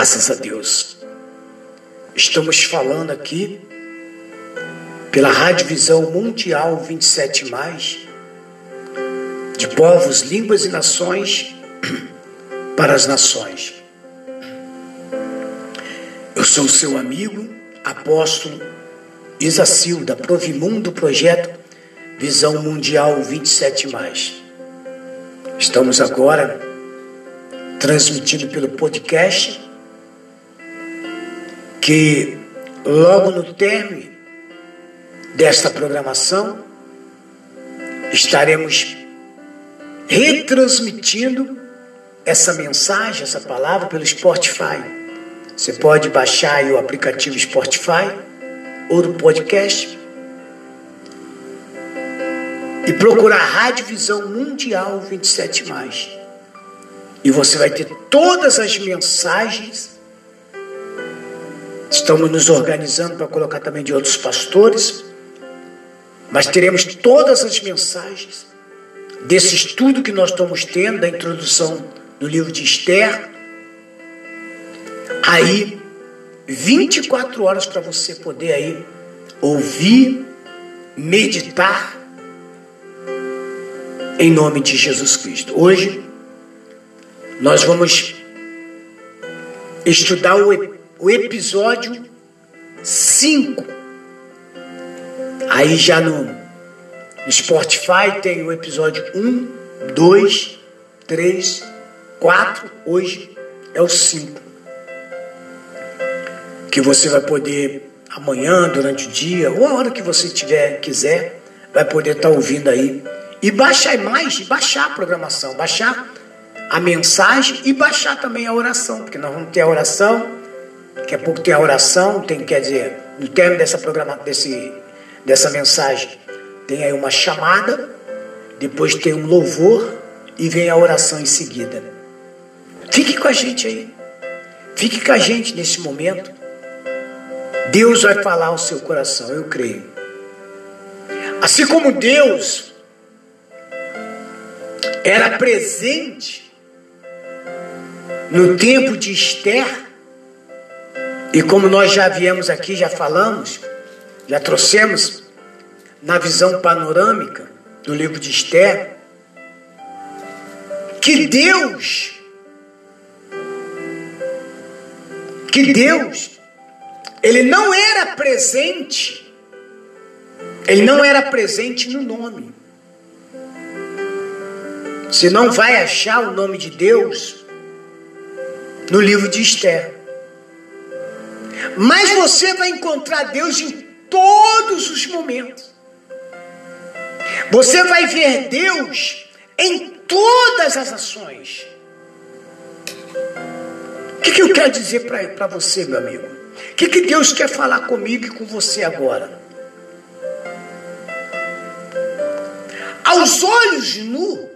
Graças a Deus. Estamos falando aqui pela Rádio Visão Mundial 27 mais de povos, línguas e nações para as nações. Eu sou seu amigo, apóstolo Isacil, da Provimundo Projeto Visão Mundial 27 mais. Estamos agora transmitindo pelo podcast que logo no término desta programação estaremos retransmitindo essa mensagem, essa palavra pelo Spotify. Você pode baixar o aplicativo Spotify ou do podcast e procurar Rádio Visão Mundial 27 mais. E você vai ter todas as mensagens Estamos nos organizando para colocar também de outros pastores, mas teremos todas as mensagens desse estudo que nós estamos tendo, da introdução do livro de Esther. Aí, 24 horas para você poder aí ouvir, meditar em nome de Jesus Cristo. Hoje nós vamos estudar o o episódio 5. Aí já no, Spotify tem o episódio 1, 2, 3, 4. Hoje é o 5. Que você vai poder amanhã, durante o dia, ou a hora que você tiver, quiser, vai poder estar tá ouvindo aí. E baixar mais, baixar a programação, baixar a mensagem e baixar também a oração, porque nós vamos ter a oração Daqui a pouco tem a oração, tem, quer dizer, no término dessa, programa, desse, dessa mensagem, tem aí uma chamada, depois tem um louvor e vem a oração em seguida. Fique com a gente aí. Fique com a gente nesse momento. Deus vai falar ao seu coração, eu creio. Assim como Deus era presente no tempo de Esther, e como nós já viemos aqui, já falamos, já trouxemos na visão panorâmica do livro de Esther, que Deus, que Deus, ele não era presente, ele não era presente no nome. Você não vai achar o nome de Deus no livro de Esther. Mas você vai encontrar Deus em todos os momentos. Você vai ver Deus em todas as ações. O que, que eu quero dizer para você, meu amigo? O que, que Deus quer falar comigo e com você agora? Aos olhos nu,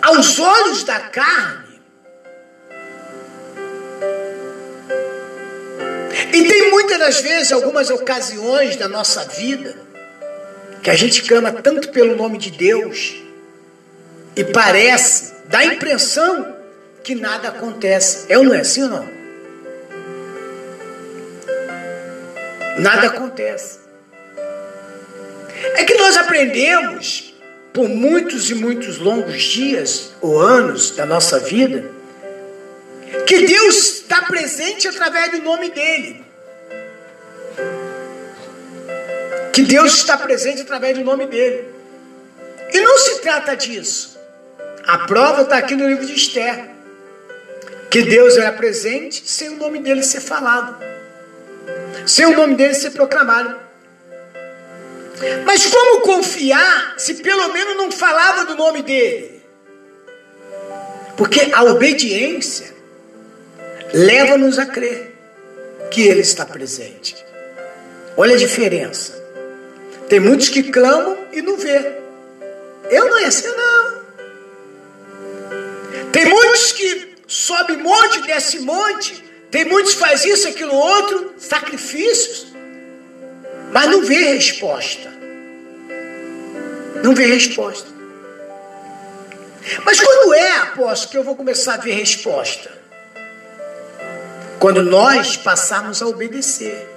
aos olhos da carne, E tem muitas das vezes, algumas ocasiões da nossa vida, que a gente clama tanto pelo nome de Deus e parece, dá a impressão que nada acontece. É ou não é assim ou não? Nada acontece. É que nós aprendemos por muitos e muitos longos dias ou anos da nossa vida que Deus está presente através do nome dele. Que Deus está presente através do nome dele. E não se trata disso. A prova está aqui no livro de Esther. Que Deus era presente sem o nome dele ser falado. Sem o nome dele ser proclamado. Mas como confiar se pelo menos não falava do nome dele? Porque a obediência, leva-nos a crer que Ele está presente. Olha a diferença. Tem muitos que clamam e não vê. Eu não ia ser, não. Tem muitos que sobe monte, desce monte. Tem muitos que faz isso, aquilo, outro, sacrifícios. Mas não vê resposta. Não vê resposta. Mas quando é, apóstolo, que eu vou começar a ver resposta? Quando nós passarmos a obedecer.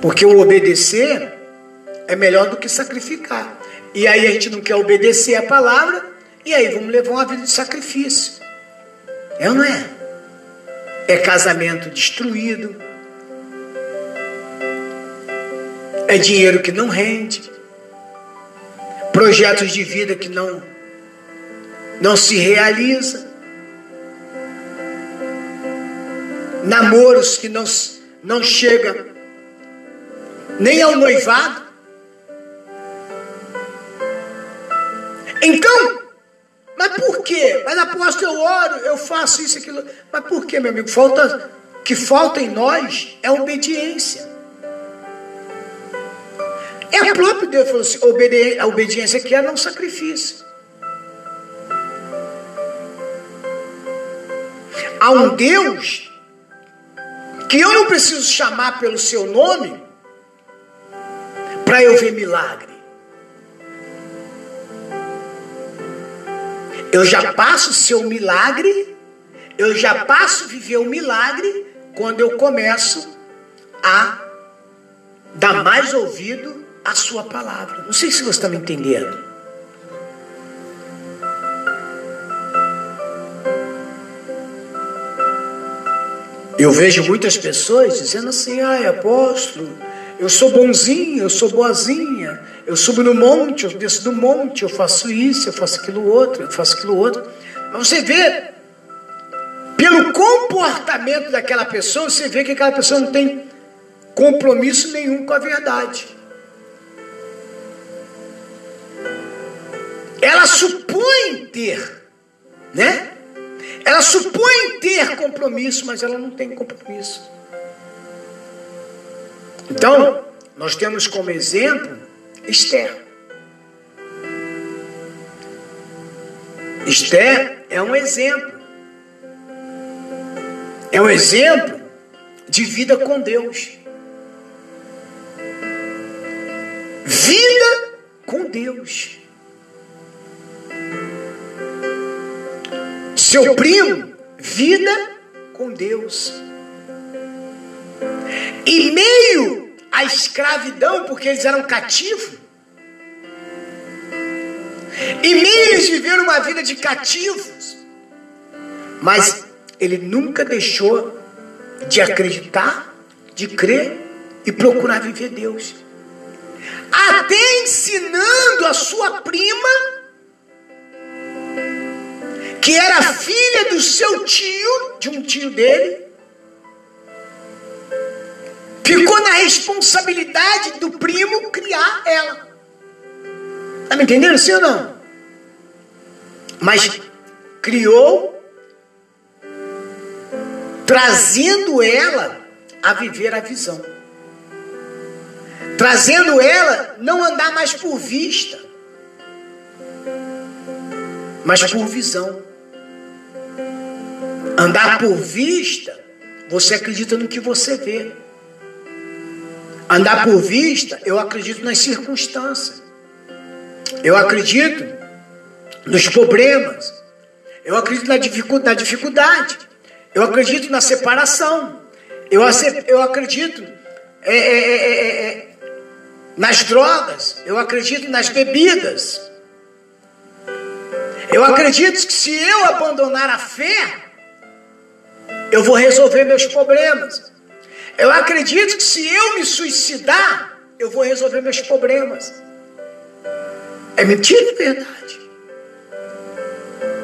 Porque o obedecer é melhor do que sacrificar. E aí a gente não quer obedecer a palavra, e aí vamos levar uma vida de sacrifício. É ou não é? É casamento destruído. É dinheiro que não rende. Projetos de vida que não não se realiza. Namoros que não não chega nem ao noivado. Então, mas por quê? Mas apóstolo, eu oro, eu faço isso, aquilo. Mas por quê, meu amigo? Falta, que falta em nós é obediência. É o próprio Deus falou assim: obedi a obediência aqui é não sacrifício. Há um Deus que eu não preciso chamar pelo seu nome para eu ver milagre. Eu já passo seu milagre, eu já passo viver o milagre quando eu começo a dar mais ouvido à sua palavra. Não sei se você está me entendendo. Eu vejo muitas pessoas dizendo assim, ai apóstolo, eu sou bonzinho, eu sou boazinha, eu subo no monte, eu desço do monte, eu faço isso, eu faço aquilo outro, eu faço aquilo outro. Mas você vê, pelo comportamento daquela pessoa, você vê que aquela pessoa não tem compromisso nenhum com a verdade. Ela supõe ter, né? Ela supõe ter compromisso, mas ela não tem compromisso. Então, nós temos como exemplo Esther. Esther é um exemplo. É um exemplo de vida com Deus. Vida com Deus. Seu primo, vida com Deus. E meio à escravidão, porque eles eram cativos, e eles viveram uma vida de cativos, mas ele nunca deixou de acreditar, de crer e procurar viver Deus. Até ensinando a sua prima, que era filha do seu tio, de um tio dele, Ficou na responsabilidade do primo criar ela. Está me entendendo, sim ou não? Mas criou, trazendo ela a viver a visão. Trazendo ela não andar mais por vista, mas por visão. Andar por vista, você acredita no que você vê. Andar por vista, eu acredito nas circunstâncias. Eu acredito nos problemas. Eu acredito na dificuldade. Eu acredito na separação. Eu, eu acredito é é é, é, é, é, nas drogas. Eu acredito nas bebidas. Eu acredito que se eu abandonar a fé, eu vou resolver meus problemas. Eu acredito que se eu me suicidar, eu vou resolver meus problemas. É mentira de verdade.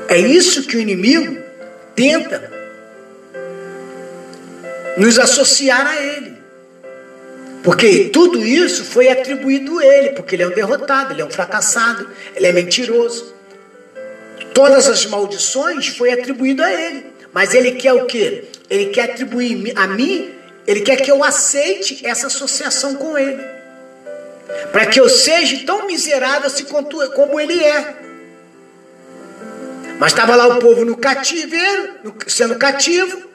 É isso que o inimigo tenta nos associar a ele. Porque tudo isso foi atribuído a ele, porque ele é um derrotado, ele é um fracassado, ele é mentiroso. Todas as maldições foi atribuído a ele. Mas ele quer o quê? Ele quer atribuir a mim, ele quer que eu aceite essa associação com ele. Para que eu seja tão miserável assim como ele é. Mas estava lá o povo no cativeiro, sendo cativo.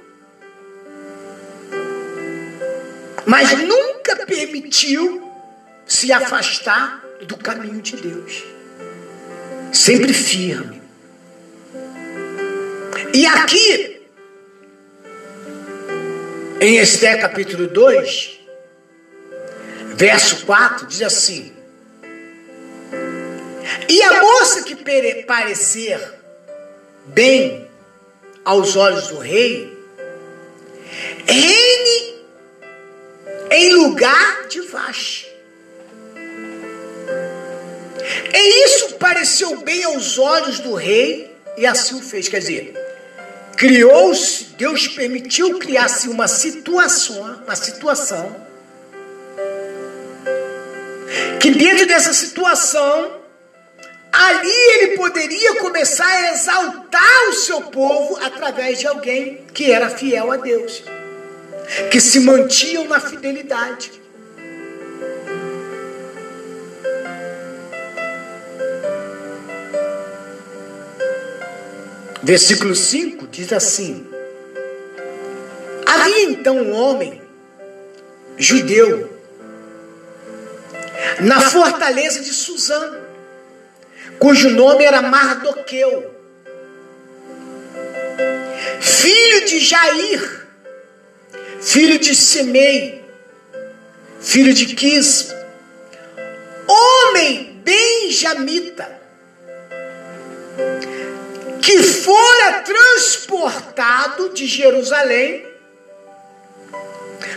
Mas nunca permitiu se afastar do caminho de Deus. Sempre firme. E aqui, em Esté capítulo 2, verso 4, diz assim: E a moça que parecer bem aos olhos do rei, reine em lugar de Vaste. E isso pareceu bem aos olhos do rei, e assim o fez. Quer dizer, criou-se, Deus permitiu criar-se uma situação, uma situação, que dentro dessa situação, ali ele poderia começar a exaltar o seu povo através de alguém que era fiel a Deus, que se mantinham na fidelidade. Versículo 5 diz assim: Havia então um homem judeu na fortaleza de Suzã, cujo nome era Mardoqueu, filho de Jair, filho de Semei, filho de Quis, homem benjamita que fora transportado de Jerusalém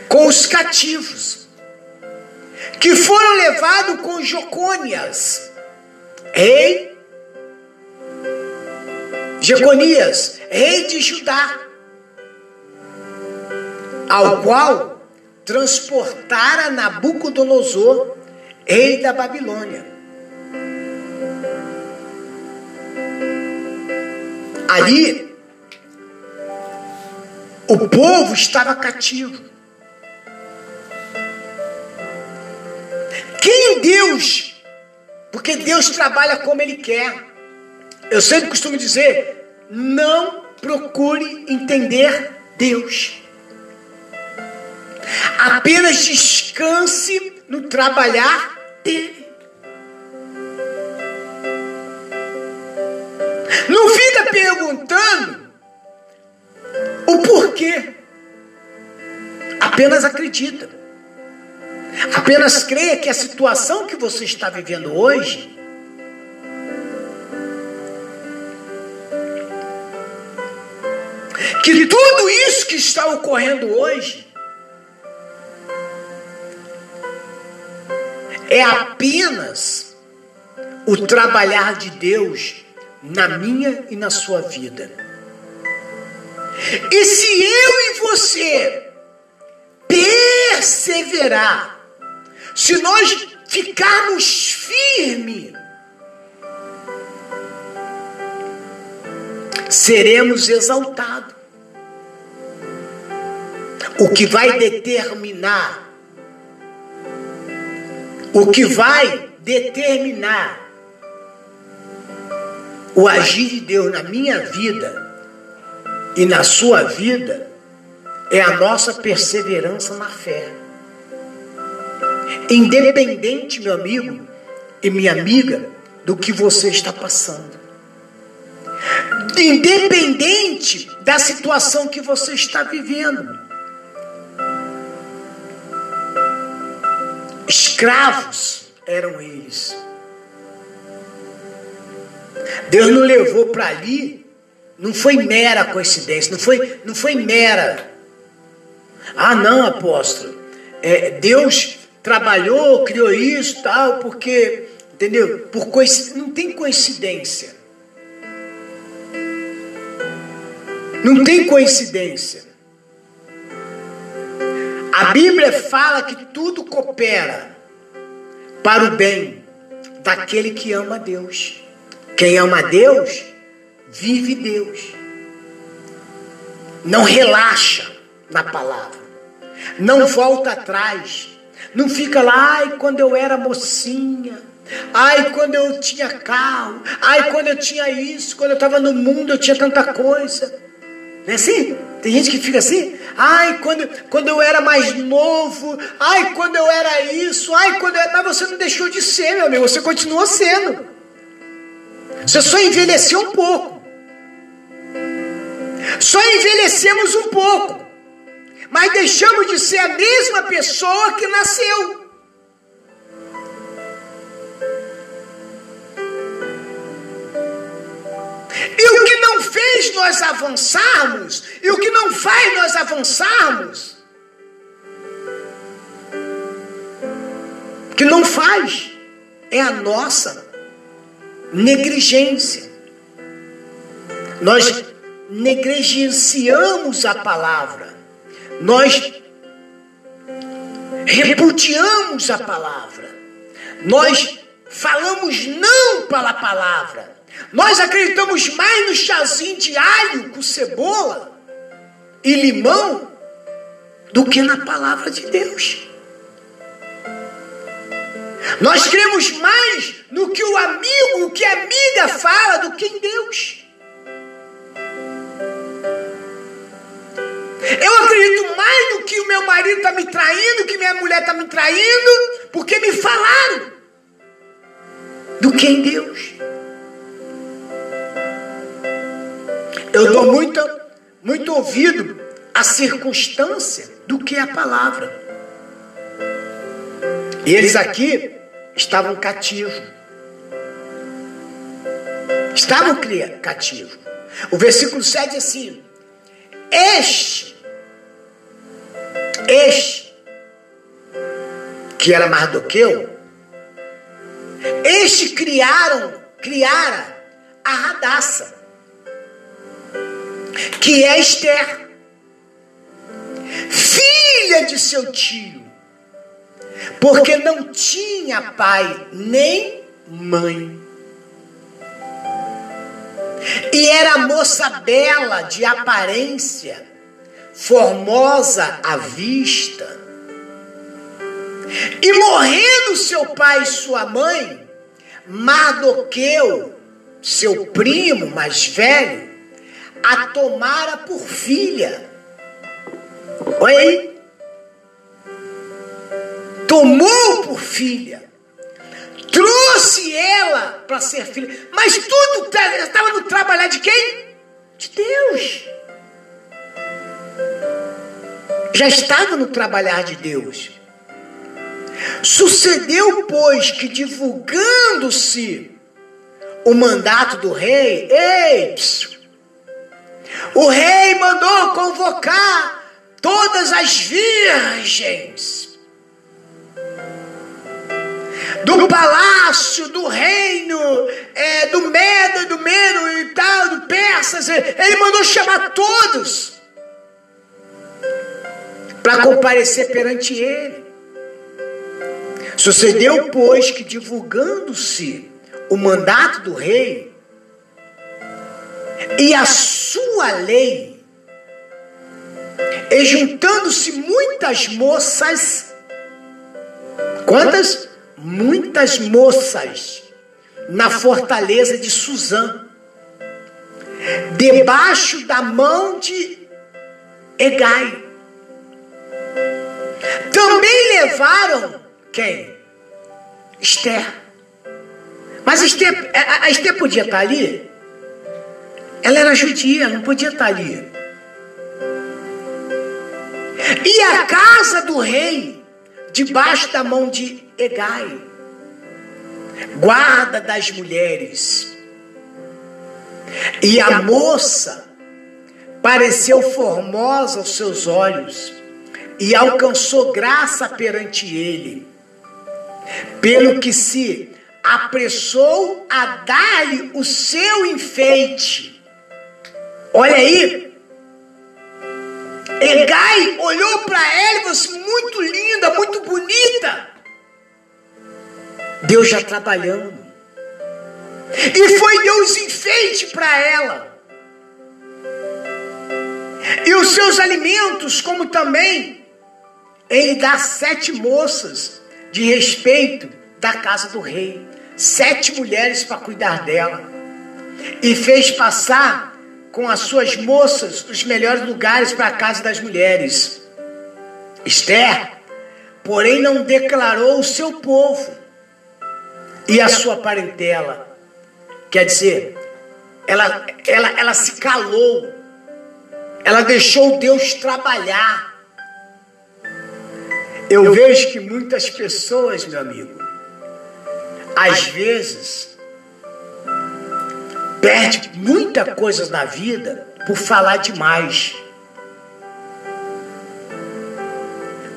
com os cativos, que foram levados com Jocônias, rei Jeconias, rei de Judá, ao qual transportara Nabucodonosor, rei da Babilônia. Ali, o povo estava cativo. Quem Deus, porque Deus trabalha como Ele quer. Eu sempre costumo dizer: não procure entender Deus. Apenas descanse no trabalhar dele. Perguntando o porquê. Apenas acredita. Apenas creia que a situação que você está vivendo hoje que tudo isso que está ocorrendo hoje é apenas o trabalhar de Deus na minha e na sua vida. E se eu e você perseverar, se nós ficarmos firmes, seremos exaltados. O que vai determinar, o que vai determinar o agir de Deus na minha vida e na sua vida é a nossa perseverança na fé. Independente, meu amigo e minha amiga, do que você está passando. Independente da situação que você está vivendo. Escravos eram eles. Deus nos levou para ali, não foi mera coincidência, não foi, não foi mera. Ah, não, apóstolo. É, Deus trabalhou, criou isso, tal, porque, entendeu? Por não tem coincidência. Não tem coincidência. A Bíblia fala que tudo coopera para o bem daquele que ama Deus. Quem ama Deus, vive Deus. não relaxa na palavra, não volta atrás, não fica lá, ai, quando eu era mocinha, ai, quando eu tinha carro, ai, quando eu tinha isso, quando eu estava no mundo eu tinha tanta coisa. Não é assim? Tem gente que fica assim, ai, quando, quando eu era mais novo, ai, quando eu era isso, ai, quando eu... Mas você não deixou de ser, meu amigo, você continua sendo. Você só envelheceu um pouco. Só envelhecemos um pouco. Mas deixamos de ser a mesma pessoa que nasceu. E o que não fez nós avançarmos, e o que não faz nós avançarmos, que não faz, é a nossa negligência. Nós negligenciamos a palavra, nós repudiamos a palavra, nós falamos não para a palavra, nós acreditamos mais no chazinho de alho com cebola e limão do que na palavra de Deus. Nós cremos mais no que o amigo, o que a amiga fala do que em Deus. Eu acredito mais no que o meu marido está me traindo, que minha mulher está me traindo, porque me falaram, do que em Deus. Eu dou muito, muito ouvido à circunstância do que a palavra. E eles aqui estavam cativos. Estavam cativos. O versículo 7 é assim: Este, este, que era Mardoqueu, este criaram, criara a Radassa, que é Esther, filha de seu tio porque não tinha pai nem mãe. E era moça bela de aparência, formosa à vista. E morrendo seu pai e sua mãe, Mardoqueu, seu primo mais velho, a tomara por filha. Aí tomou por filha, trouxe ela para ser filha, mas tudo estava no trabalhar de quem? De Deus. Já estava no trabalhar de Deus. Sucedeu, pois, que divulgando-se o mandato do rei, ei, o rei mandou convocar todas as virgens do palácio, do reino, é, do Medo, do Medo e tal, do Persas. Ele mandou chamar todos para comparecer perante ele. Sucedeu, pois, que divulgando-se o mandato do rei e a sua lei, e juntando-se muitas moças, quantas? Muitas moças na fortaleza de Suzã, debaixo da mão de Egai. Também levaram quem? Esther. Mas Esther, a Esther podia estar ali? Ela era judia, não podia estar ali. E a casa do rei debaixo da mão de Egai, guarda das mulheres. E a moça pareceu formosa aos seus olhos e alcançou graça perante ele, pelo que se apressou a dar-lhe o seu enfeite. Olha aí, Egai olhou para ela e falou assim: muito linda, muito bonita. Deus já trabalhando. E foi Deus enfeite para ela. E os seus alimentos, como também ele dá sete moças de respeito da casa do rei, sete mulheres para cuidar dela, e fez passar com as suas moças os melhores lugares para a casa das mulheres. Esther, porém, não declarou o seu povo e a sua parentela. Quer dizer, ela, ela, ela se calou, ela deixou Deus trabalhar. Eu vejo que muitas pessoas, meu amigo, às vezes, perde muita coisa na vida por falar demais.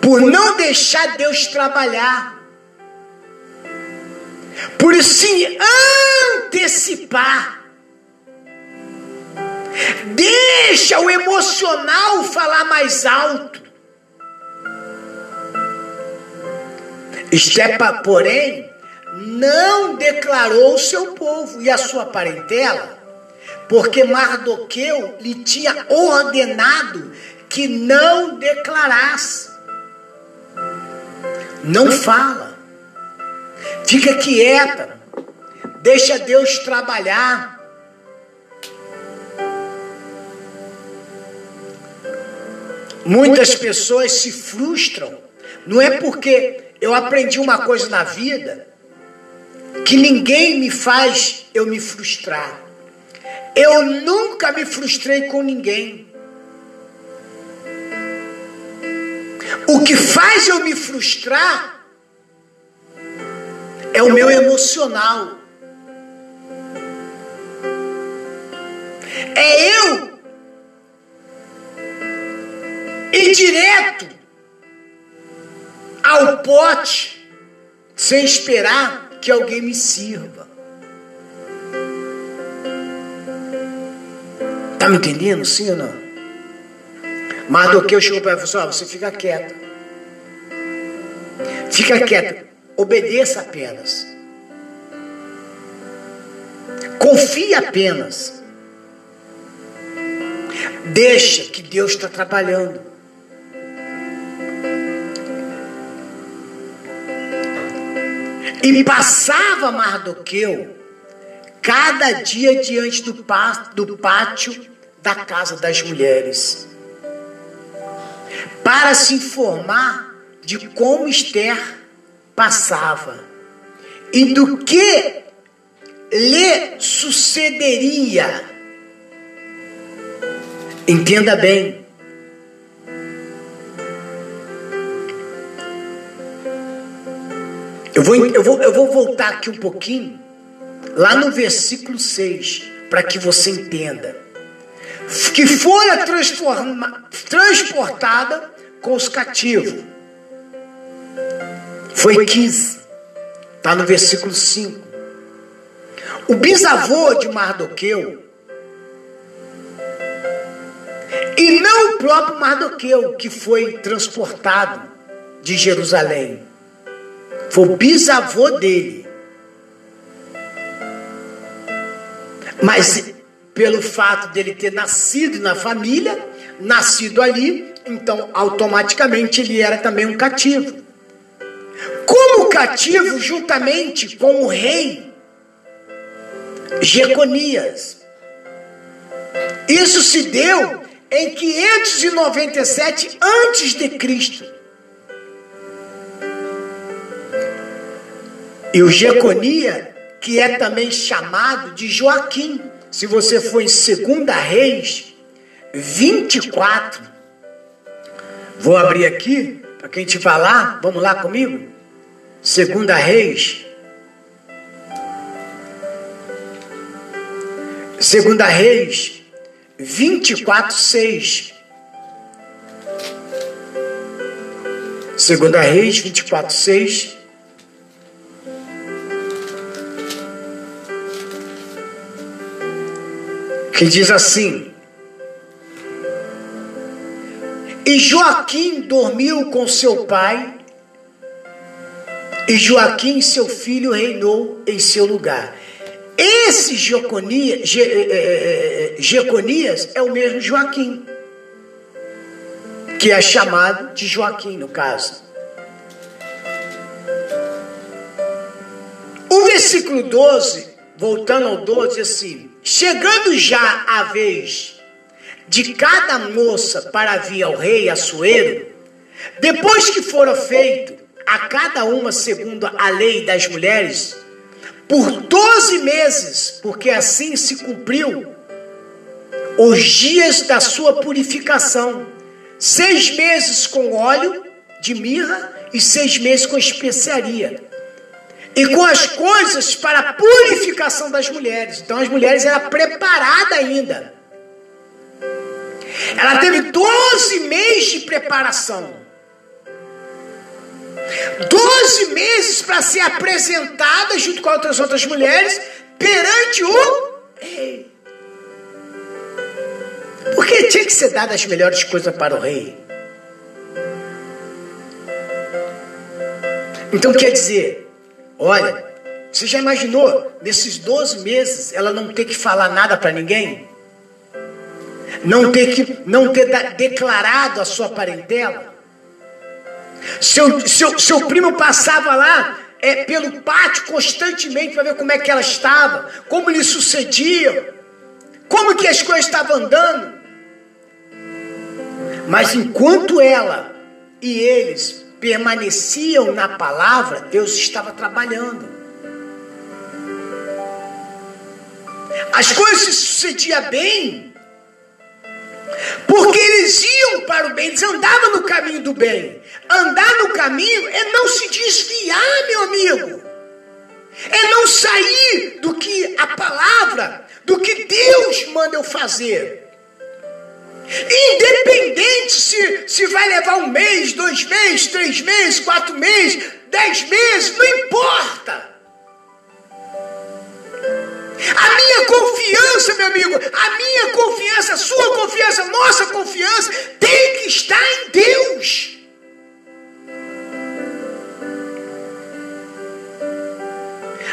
Por não deixar Deus trabalhar. Por se antecipar. Deixa o emocional falar mais alto. Estepa, porém, não declarou o seu povo e a sua parentela, porque Mardoqueu lhe tinha ordenado que não declarasse. Não fala. Fica quieta. Deixa Deus trabalhar. Muitas pessoas se frustram. Não é porque eu aprendi uma coisa na vida que ninguém me faz eu me frustrar. Eu nunca me frustrei com ninguém. O que faz eu me frustrar é o meu emocional. É eu ir direto ao pote sem esperar que alguém me sirva. Tá me entendendo, sim ou não? Mas do que eu chego para ela e assim, você fica quieta. Fica quieta. Obedeça apenas. Confie apenas. Deixa que Deus está trabalhando. E passava Mardoqueu cada dia diante do pátio da casa das mulheres para se informar de como Esther passava e do que lhe sucederia. Entenda bem. Eu vou, eu, vou, eu vou voltar aqui um pouquinho, lá no versículo 6, para que você entenda. Que fora transportada com os cativos. Foi 15. Está no versículo 5. O bisavô de Mardoqueu, e não o próprio Mardoqueu, que foi transportado de Jerusalém. Foi o bisavô dele. Mas pelo fato dele ter nascido na família, nascido ali, então automaticamente ele era também um cativo. Como cativo, juntamente com o rei Jeconias. Isso se deu em 597 antes de Cristo. E o Jeconia, que é também chamado de Joaquim, se você for em 2 Reis 24, vou abrir aqui para quem te falar, vamos lá comigo? 2 Reis. 2 Reis 24, 6. 2 Reis 24, 6. que diz assim: E Joaquim dormiu com seu pai, e Joaquim, seu filho, reinou em seu lugar. Esse Jeconias, Je, é, o mesmo Joaquim. que é chamado de Joaquim, no caso. O versículo 12, voltando ao 12, diz assim: Chegando já a vez de cada moça para vir ao rei Assuero, depois que fora feito a cada uma segundo a lei das mulheres, por 12 meses, porque assim se cumpriu os dias da sua purificação, seis meses com óleo de mirra e seis meses com especiaria. E com as coisas para a purificação das mulheres. Então as mulheres eram preparadas ainda. Ela teve 12 meses de preparação. 12 meses para ser apresentada junto com outras outras mulheres perante o rei. Porque tinha que ser dada as melhores coisas para o rei. Então quer dizer, olha, você já imaginou nesses 12 meses ela não ter que falar nada para ninguém? Não ter que não ter declarado a sua parentela? Seu, seu, seu primo passava lá é, pelo pátio constantemente para ver como é que ela estava, como lhe sucedia, como que as coisas estavam andando. Mas enquanto ela e eles permaneciam na palavra, Deus estava trabalhando. As coisas se sucediam bem, porque eles iam para o bem, eles andavam no caminho do bem. Andar no caminho é não se desviar, meu amigo. É não sair do que a palavra, do que Deus manda eu fazer. Independente se, se vai levar um mês, dois meses, três meses, quatro meses, dez meses, não importa. A minha confiança, meu amigo, a minha confiança, a sua confiança, a nossa confiança tem que estar em Deus.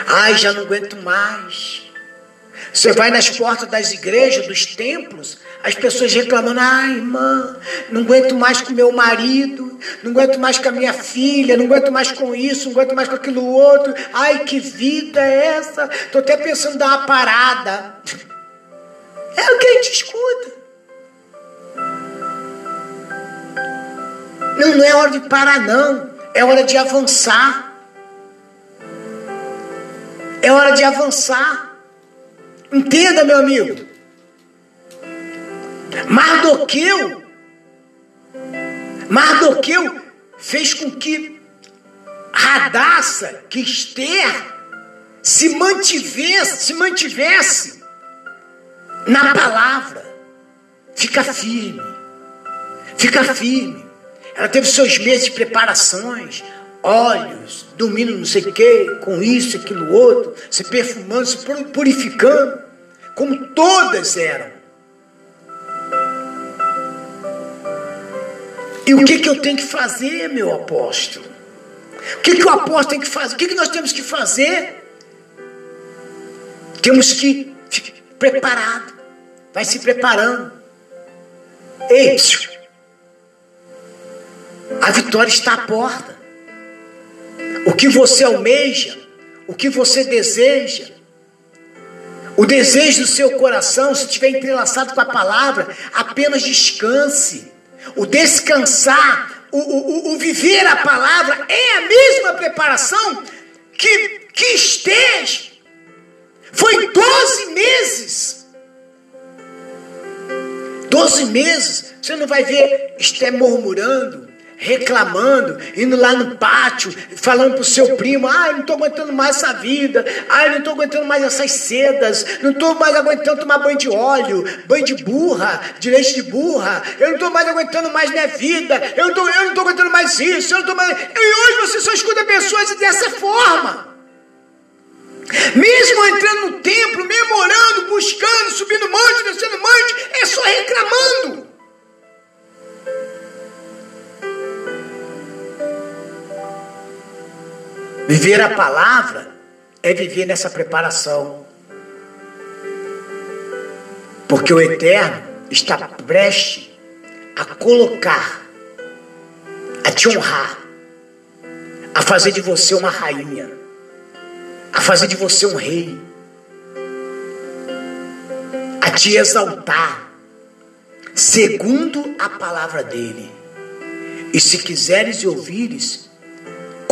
Ai, já não aguento mais. Você vai nas portas das igrejas, dos templos, as pessoas reclamando: ai, irmã, não aguento mais com meu marido, não aguento mais com a minha filha, não aguento mais com isso, não aguento mais com aquilo outro. Ai, que vida é essa? Estou até pensando em dar uma parada. É o que a gente escuta. Não, não é hora de parar, não. É hora de avançar. É hora de avançar. Entenda, meu amigo. Mardoqueu, Mardoqueu fez com que Radassa, que Esther, se mantivesse, se mantivesse na palavra. Fica firme. Fica firme. Ela teve seus meses de preparações, olhos, dormindo não sei o que, com isso, aquilo, outro, se perfumando, se purificando, como todas eram. E o que, que eu tenho que fazer, meu apóstolo? O que, que o apóstolo tem que fazer? O que, que nós temos que fazer? Temos que ficar preparado. Vai se preparando. Ei, a vitória está à porta. O que você almeja, o que você deseja, o desejo do seu coração, se estiver entrelaçado com a palavra, apenas descanse. O descansar, o, o, o viver a palavra é a mesma preparação que, que esteja. Foi 12 meses. 12 meses. Você não vai ver Esté murmurando, reclamando, indo lá no pátio, falando pro seu primo, ai, não estou aguentando mais essa vida, ai, não estou aguentando mais essas sedas, não estou mais aguentando tomar banho de óleo, banho de burra, de leite de burra, eu não estou mais aguentando mais minha vida, eu não estou aguentando mais isso, eu não estou mais... E hoje você só escuta pessoas dessa forma. Mesmo entrando no templo, memorando, buscando, subindo monte, descendo monte, é só reclamando. Viver a palavra é viver nessa preparação. Porque o Eterno está prestes a colocar a te honrar, a fazer de você uma rainha, a fazer de você um rei, a te exaltar, segundo a palavra dele. E se quiseres e ouvires,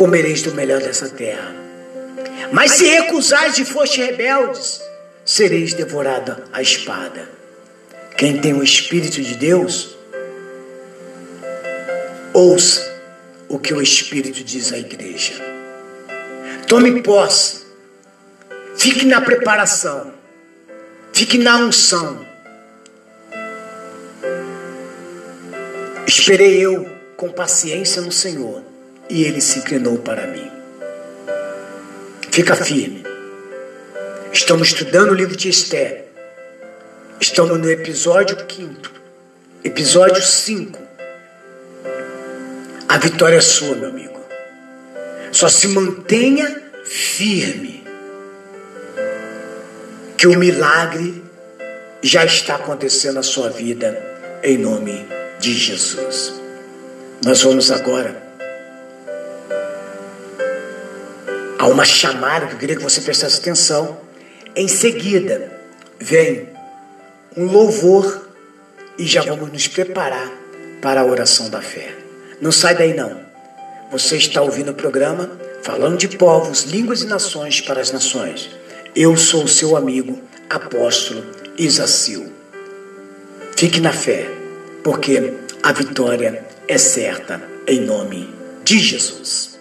comereis do melhor dessa terra. Mas se recusares e fostes rebeldes, sereis devorada a espada. Quem tem o Espírito de Deus, ouça o que o Espírito diz à igreja. Tome posse, fique na preparação, fique na unção. Esperei eu com paciência no Senhor e ele se inclinou para mim. Fica firme. Estamos estudando o livro de Esther. Estamos no episódio 5. Episódio 5. A vitória é sua, meu amigo. Só se mantenha firme. Que o milagre já está acontecendo na sua vida, em nome de Jesus. Nós vamos agora Há uma chamada que eu queria que você prestasse atenção. Em seguida, vem um louvor e já vamos nos preparar para a oração da fé. Não sai daí não. Você está ouvindo o programa falando de povos, línguas e nações para as nações. Eu sou o seu amigo, apóstolo Isacil. Fique na fé, porque a vitória é certa em nome de Jesus.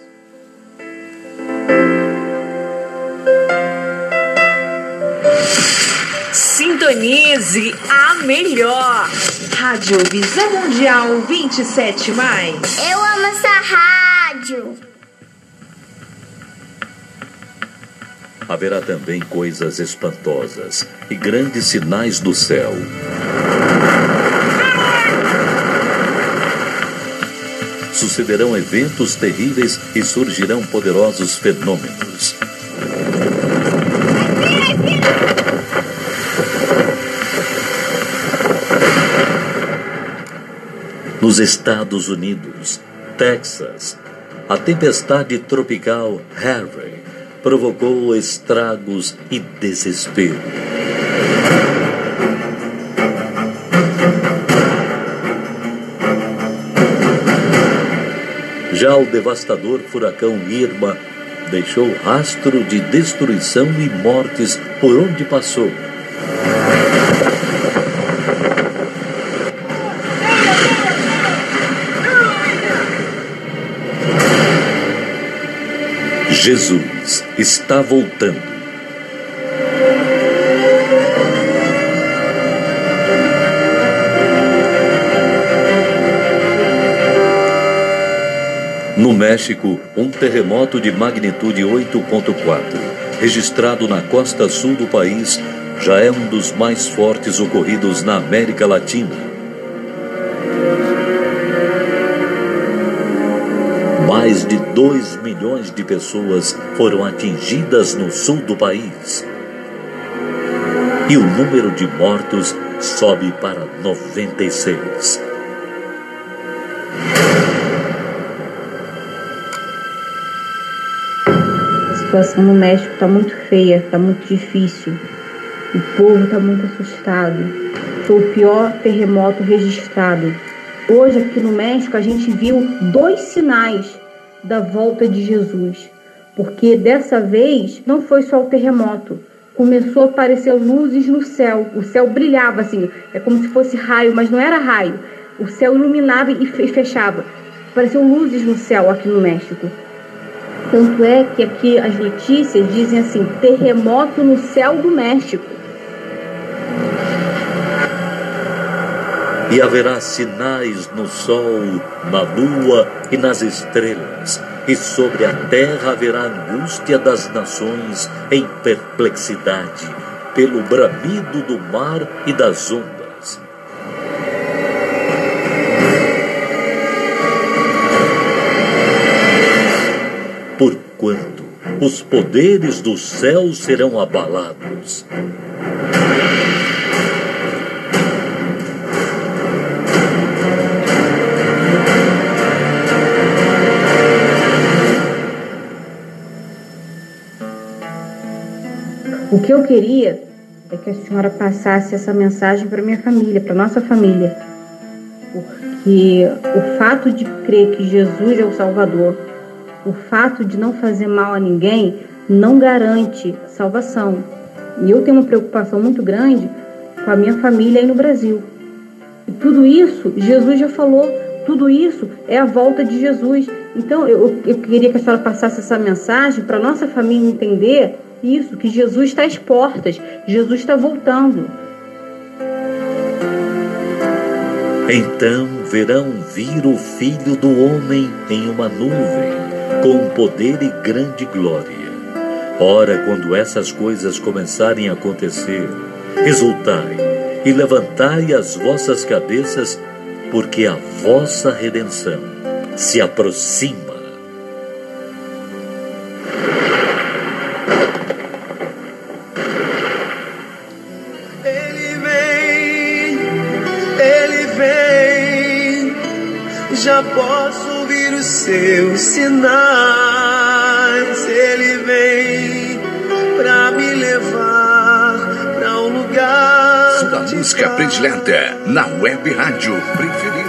Sintonize a melhor. Rádio Visão Mundial 27 mais. Eu amo essa rádio. Haverá também coisas espantosas e grandes sinais do céu. Sucederão eventos terríveis e surgirão poderosos fenômenos. Nos Estados Unidos, Texas, a tempestade tropical Harvey provocou estragos e desespero. Já o devastador furacão Irma deixou rastro de destruição e mortes por onde passou. Jesus está voltando. No México, um terremoto de magnitude 8.4, registrado na costa sul do país, já é um dos mais fortes ocorridos na América Latina. Mais de 2 milhões de pessoas foram atingidas no sul do país. E o número de mortos sobe para 96. A situação no México está muito feia, está muito difícil. O povo está muito assustado. Foi o pior terremoto registrado. Hoje, aqui no México, a gente viu dois sinais da volta de Jesus, porque dessa vez não foi só o terremoto, começou a aparecer luzes no céu, o céu brilhava assim, é como se fosse raio, mas não era raio, o céu iluminava e fechava, apareciam luzes no céu aqui no México. Tanto é que aqui as notícias dizem assim: terremoto no céu do México. E haverá sinais no sol, na lua e nas estrelas, e sobre a terra haverá angústia das nações em perplexidade, pelo bramido do mar e das ondas. Porquanto os poderes do céu serão abalados. O que eu queria é que a senhora passasse essa mensagem para minha família, para nossa família. Porque o fato de crer que Jesus é o Salvador, o fato de não fazer mal a ninguém, não garante salvação. E eu tenho uma preocupação muito grande com a minha família aí no Brasil. E tudo isso, Jesus já falou, tudo isso é a volta de Jesus. Então eu, eu queria que a senhora passasse essa mensagem para nossa família entender isso, que Jesus está às portas, Jesus está voltando. Então verão vir o Filho do Homem em uma nuvem, com poder e grande glória. Ora, quando essas coisas começarem a acontecer, exultai e levantai as vossas cabeças, porque a vossa redenção se aproxima. Sinais. Ele vem pra me levar pra um lugar. Sua música predileta na web rádio preferida.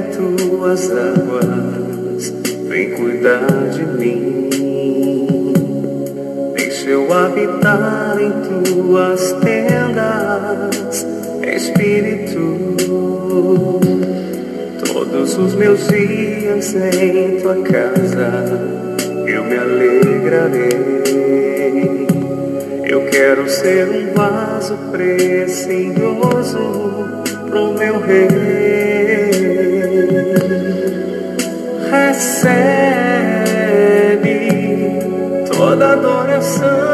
Em tuas águas, vem cuidar de mim. Deixa eu habitar em tuas tendas, Espírito. Todos os meus dias em tua casa, eu me alegrarei. Eu quero ser um vaso precioso pro meu rei. Recebe toda adoração,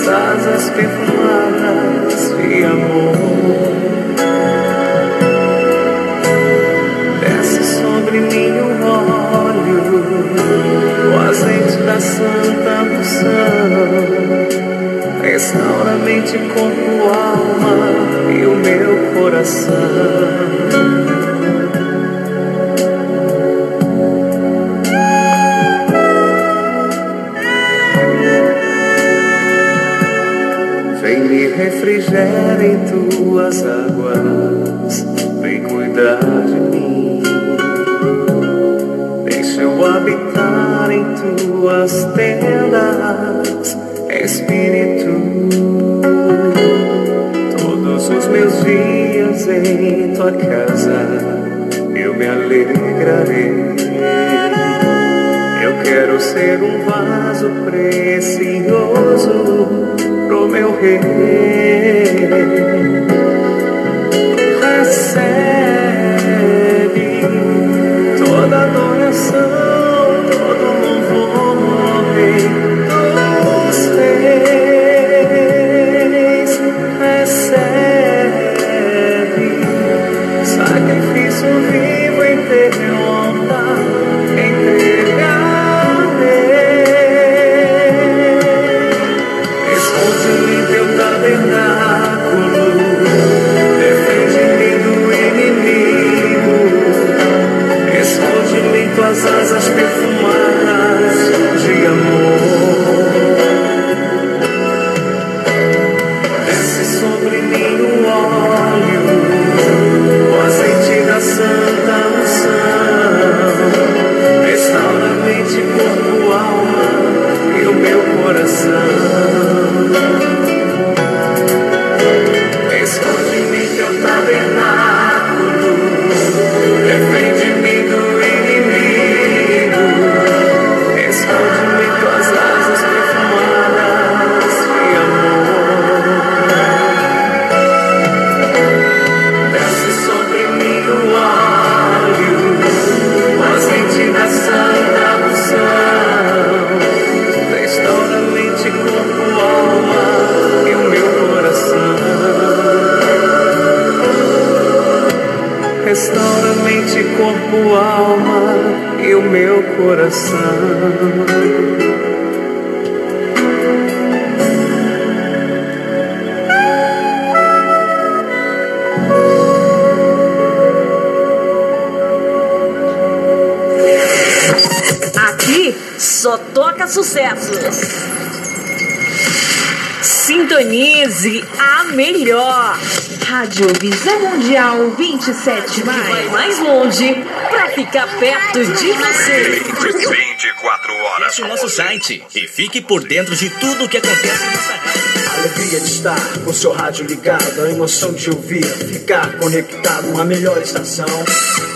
Tuas asas perfumadas de amor. Desce sobre mim o óleo, o azeite da santa unção. Restaura mente, corpo, alma e o meu coração. Refrigera em tuas águas, vem cuidar de mim. Deixa eu habitar em tuas tendas, Espírito. Todos os meus dias em tua casa, eu me alegrarei. Eu quero ser um vaso precioso pro meu rei. Recebe toda adoração, só toca sucesso. Sintonize a melhor. Rádio Visão Mundial 27 mais. Vai mais longe pra ficar perto de você. 24 horas. Acesse o nosso site e fique por dentro de tudo o que acontece nessa rádio. Alegria de estar com seu rádio ligado, a emoção de ouvir, ficar conectado, uma melhor estação.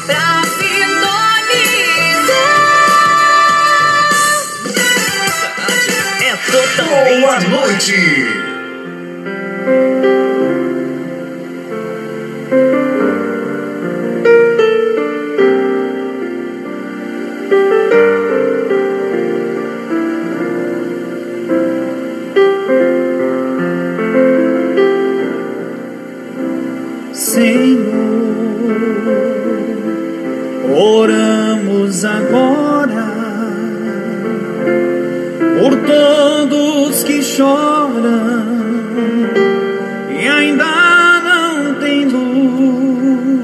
Pra Boa noite. Senhor, oramos agora choram e ainda não têm luz.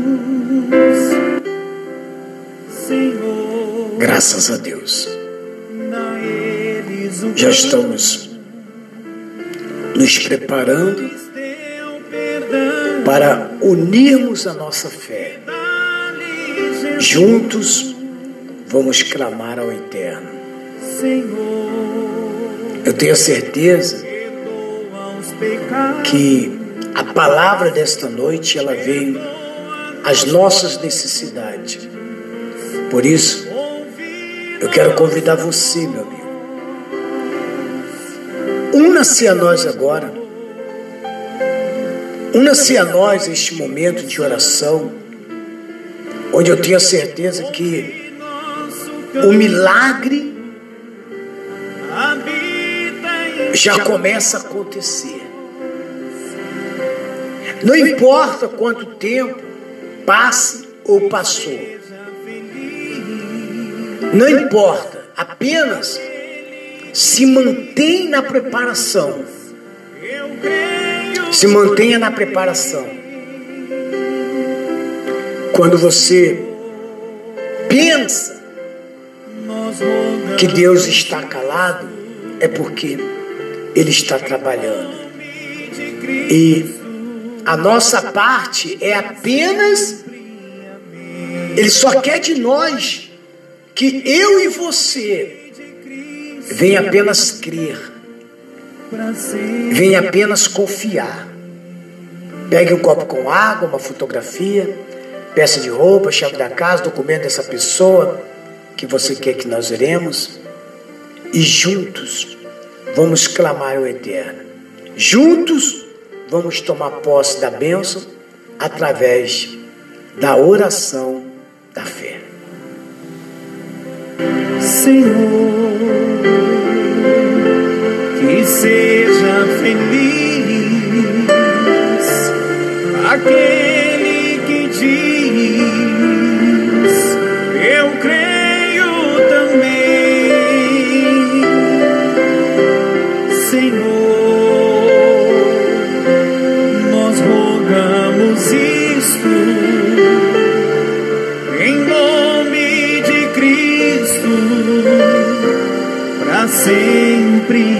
Senhor, Graças a Deus. Já estamos nos preparando para unirmos a nossa fé. Juntos vamos clamar ao Eterno. Senhor, tenho certeza que a palavra desta noite ela veio às nossas necessidades. Por isso, eu quero convidar você, meu amigo. Una-se a nós agora. Una-se a nós este momento de oração, onde eu tenho a certeza que o milagre já começa a acontecer. Não importa quanto tempo passe ou passou. Não importa, apenas se mantém na preparação. Se mantenha na preparação. Quando você pensa que Deus está calado, é porque Ele está trabalhando. E a nossa parte é apenas. Ele só quer de nós que eu e você venha apenas crer, venha apenas confiar. Pegue um copo com água, uma fotografia, peça de roupa, chave da casa, documento dessa pessoa que você quer que nós iremos e juntos vamos clamar ao Eterno. Juntos vamos tomar posse da bênção através da oração da fé. Senhor, sempre,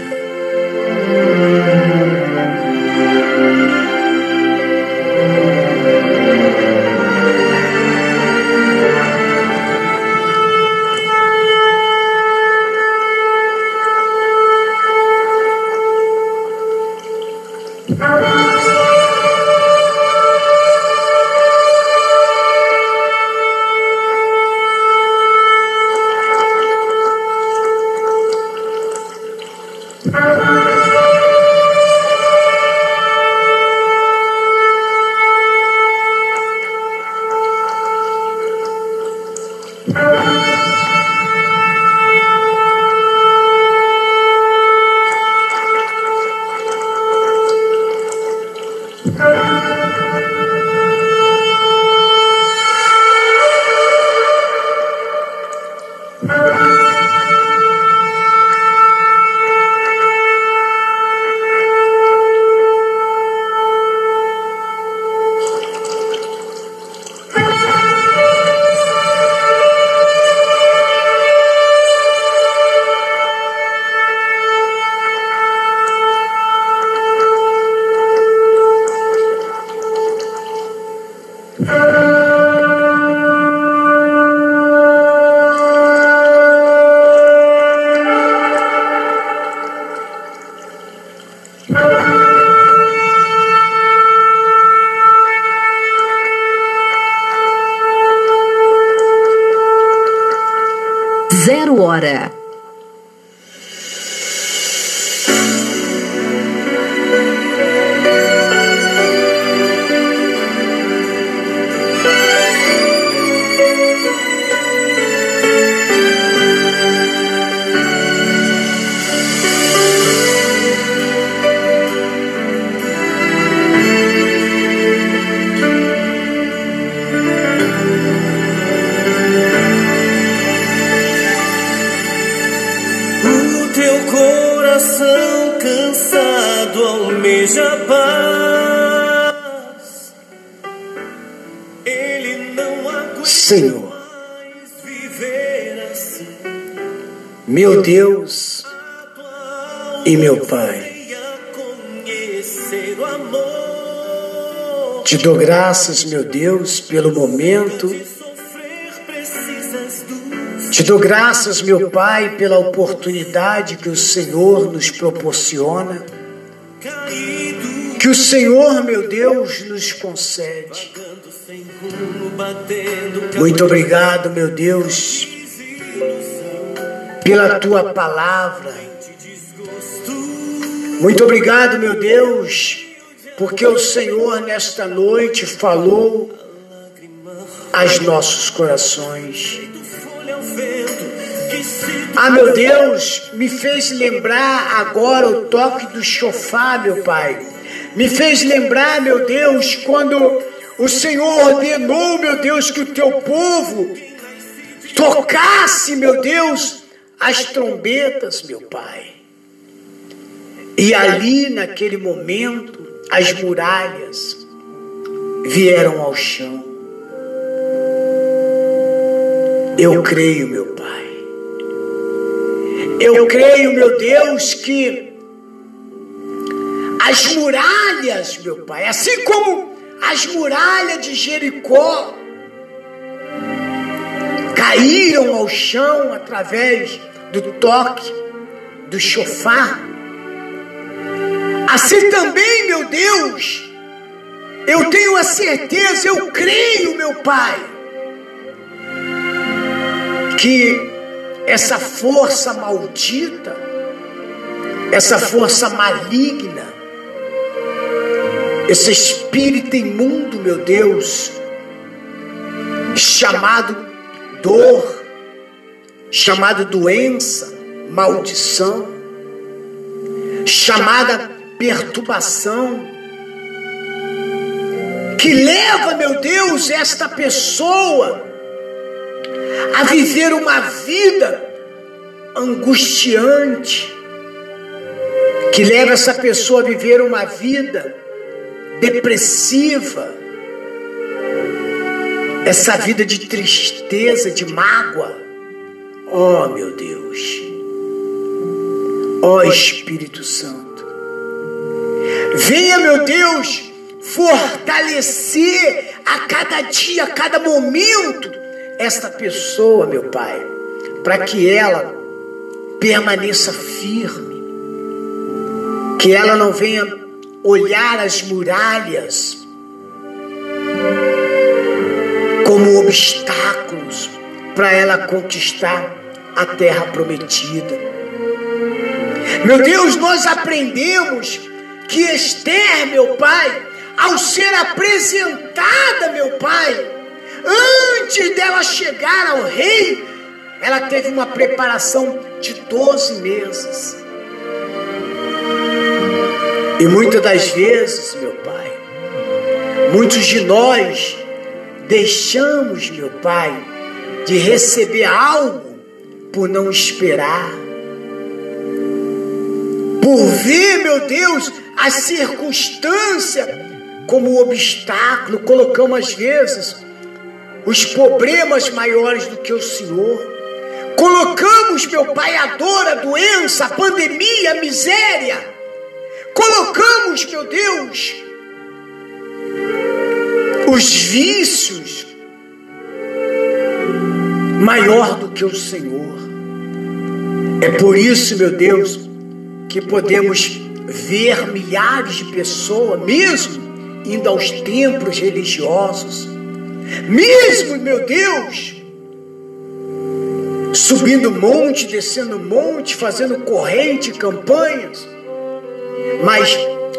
Dou graças, meu Deus, pelo momento. Te dou graças, meu Pai, pela oportunidade que o Senhor nos proporciona, que o Senhor, meu Deus, nos concede. Muito obrigado, meu Deus, pela tua palavra. Muito obrigado, meu Deus, porque o Senhor nesta noite falou aos nossos corações. Ah, meu Deus, me fez lembrar agora o toque do chofar, meu Pai. Me fez lembrar, meu Deus, quando o Senhor ordenou, meu Deus, que o teu povo tocasse, meu Deus, as trombetas, meu Pai. E ali, naquele momento, as muralhas vieram ao chão. Eu creio, meu Pai. Eu creio, meu Deus, que as muralhas, meu Pai, assim como as muralhas de Jericó caíram ao chão através do toque do chofar, assim também, meu Deus, eu tenho a certeza, eu creio, meu Pai, que essa força maldita, essa força maligna, esse espírito imundo, meu Deus, chamado dor, chamado doença, maldição, chamada perturbação, que leva, meu Deus, esta pessoa a viver uma vida angustiante, que leva essa pessoa a viver uma vida depressiva, essa vida de tristeza, de mágoa. Oh, meu Deus. Ó Espírito Santo. Venha, meu Deus, fortalecer a cada dia, a cada momento esta pessoa, meu Pai, para que ela permaneça firme, que ela não venha olhar as muralhas como obstáculos para ela conquistar a terra prometida. Meu Deus, nós aprendemos que Esther, meu Pai, ao ser apresentada, meu Pai, antes dela chegar ao rei, ela teve uma preparação de 12 meses. E muitas das vezes, meu Pai, muitos de nós deixamos, meu Pai, de receber algo por não esperar. Por ver, meu Deus, a circunstância como obstáculo, colocamos às vezes os problemas maiores do que o Senhor. Colocamos, meu Pai, a dor, a doença, a pandemia, a miséria. Colocamos, meu Deus, os vícios maior do que o Senhor. É por isso, meu Deus, que podemos ver milhares de pessoas, mesmo indo aos templos religiosos, mesmo, meu Deus, subindo monte, descendo monte, fazendo corrente, campanhas, mas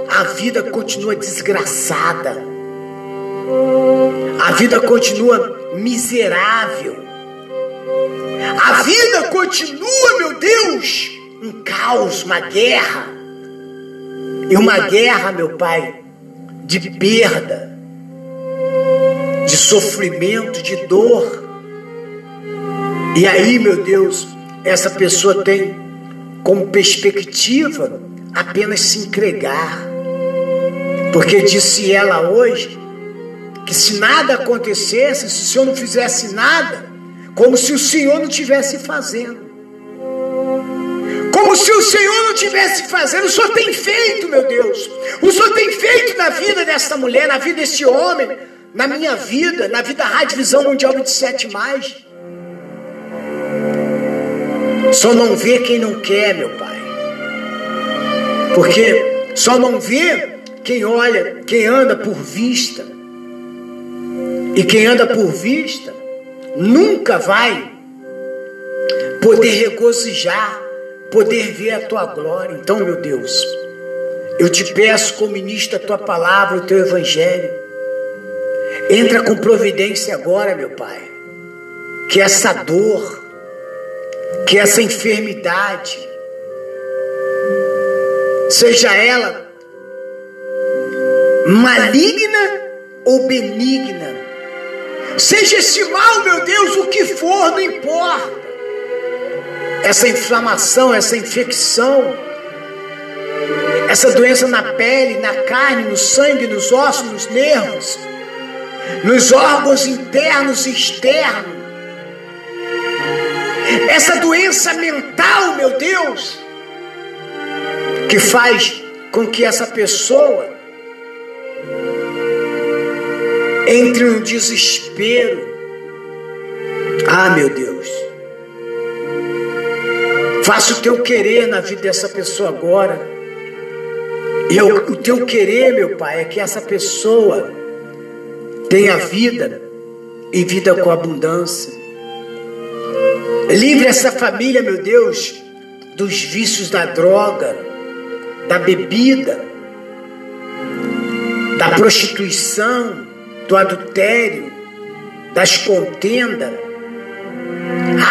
a vida continua desgraçada, a vida continua miserável, a vida continua, meu Deus, um caos, uma guerra, e uma guerra, meu Pai, de perda, de sofrimento, de dor. E aí, meu Deus, essa pessoa tem como perspectiva apenas se entregar. Porque disse ela hoje que se nada acontecesse, se o Senhor não fizesse nada, como se o Senhor não tivesse fazendo. Como se o Senhor não tivesse fazendo, o Senhor tem feito, meu Deus. O Senhor tem feito na vida desta mulher, na vida deste homem, na minha vida, na vida Rádio Visão Mundial 27 mais. Só não vê quem não quer, meu Pai. Porque só não vê quem olha, quem anda por vista. E quem anda por vista nunca vai poder regozijar, poder ver a tua glória. Então, meu Deus, eu te peço, como ministro, a tua palavra, o teu evangelho. Entra com providência agora, meu Pai. Que essa dor, que essa enfermidade, seja ela maligna ou benigna, seja esse mal, meu Deus, o que for, não importa. Essa inflamação, essa infecção, essa doença na pele, na carne, no sangue, nos ossos, nos nervos, nos órgãos internos e externos. Essa doença mental, meu Deus, que faz com que essa pessoa entre no desespero. Ah, meu Deus. Faça o teu querer na vida dessa pessoa agora. E eu, o teu querer, meu Pai, é que essa pessoa tenha vida e vida com abundância. Livre essa família, meu Deus, dos vícios da droga, da bebida, da prostituição, do adultério, das contendas.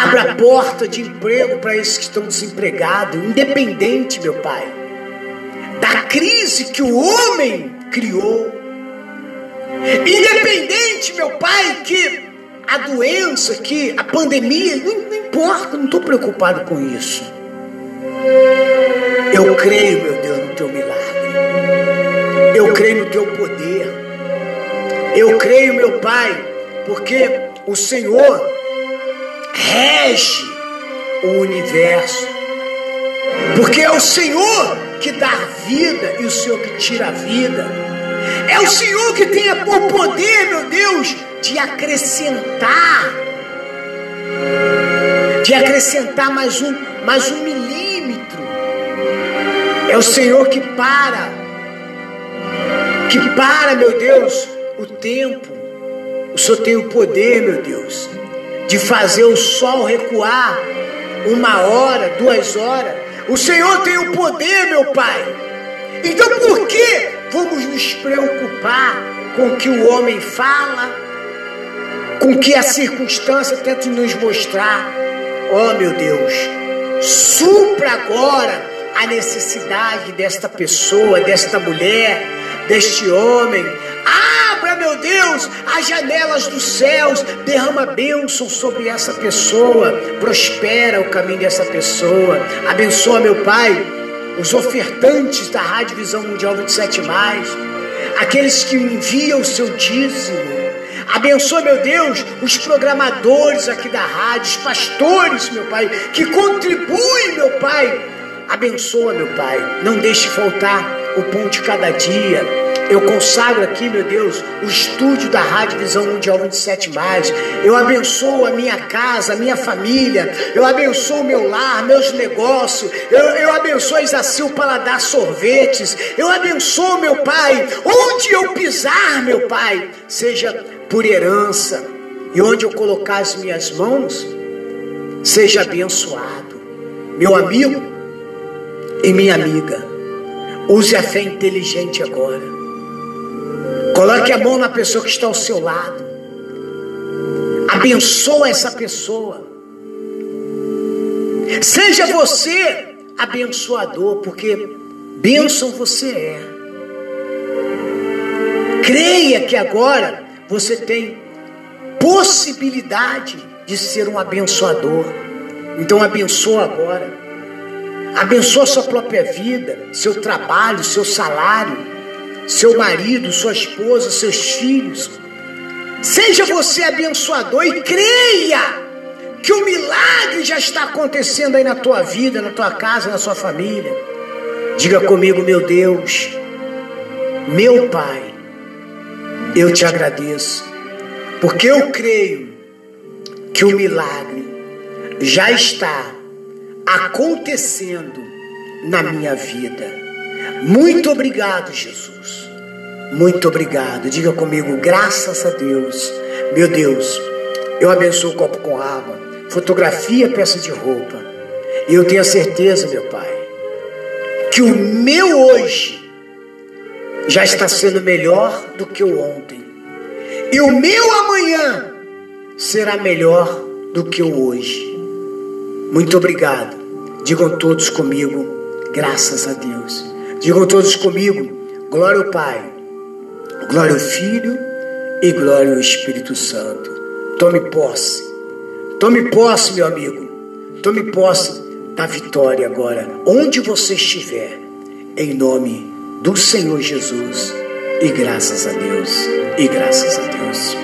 Abra a porta de emprego para esses que estão desempregados, independente, meu Pai, da crise que o homem criou. Independente, meu Pai, que a doença, que a pandemia, não, não importa, não estou preocupado com isso. Eu creio, meu Deus, no teu milagre. Eu creio no teu poder. Eu creio, meu Pai, porque o Senhor rege o universo. Porque é o Senhor que dá vida e o Senhor que tira a vida. É o Senhor que tem o poder, meu Deus, de acrescentar. De acrescentar mais um, mais um milímetro. É o Senhor que para. Que para, meu Deus, o tempo. O Senhor tem o poder, meu Deus, de fazer o sol recuar uma hora, duas horas. O Senhor tem o poder, meu Pai. Então por que vamos nos preocupar com o que o homem fala, com o que a circunstância tenta nos mostrar? Oh, meu Deus, supra agora a necessidade desta pessoa, desta mulher, deste homem. Abra, meu Deus, as janelas dos céus, derrama bênção sobre essa pessoa, prospera o caminho dessa pessoa, abençoa, meu Pai, os ofertantes da Rádio Visão Mundial 27, aqueles que enviam o seu dízimo. Abençoa, meu Deus, os programadores aqui da rádio, os pastores, meu Pai, que contribuem, meu Pai. Abençoa, meu Pai. Não deixe faltar o pão de cada dia. Eu consagro aqui, meu Deus, o estúdio da Rádio Visão Mundial 27. Eu abençoo a minha casa, a minha família. Eu abençoo o meu lar, meus negócios. Eu, eu abençoo Isacil Paladar Sorvetes. Eu abençoo, meu Pai, onde eu pisar, meu Pai, seja por herança. E onde eu colocar as minhas mãos, seja abençoado. Meu amigo e minha amiga, use a fé inteligente agora. Coloque a mão na pessoa que está ao seu lado. Abençoa essa pessoa. Seja você abençoador, porque bênção você é. Creia que agora você tem possibilidade de ser um abençoador. Então abençoa agora. Abençoa sua própria vida, seu trabalho, seu salário seu marido, sua esposa, seus filhos. Seja você abençoador e creia que o milagre já está acontecendo aí na tua vida, na tua casa, na sua família. Diga comigo, meu Deus, meu Pai, eu te agradeço, porque eu creio que o milagre já está acontecendo na minha vida. Muito obrigado, Jesus. Muito obrigado. Diga comigo, graças a Deus. Meu Deus, eu abençoo o copo com água, fotografia, peça de roupa. E eu tenho a certeza, meu Pai, que o meu hoje já está sendo melhor do que o ontem. E o meu amanhã será melhor do que o hoje. Muito obrigado. Digam todos comigo, graças a Deus. Digam todos comigo: glória ao Pai, glória ao Filho e glória ao Espírito Santo. Tome posse, tome posse, meu amigo, tome posse da vitória agora, onde você estiver, em nome do Senhor Jesus. E graças a Deus, e graças a Deus.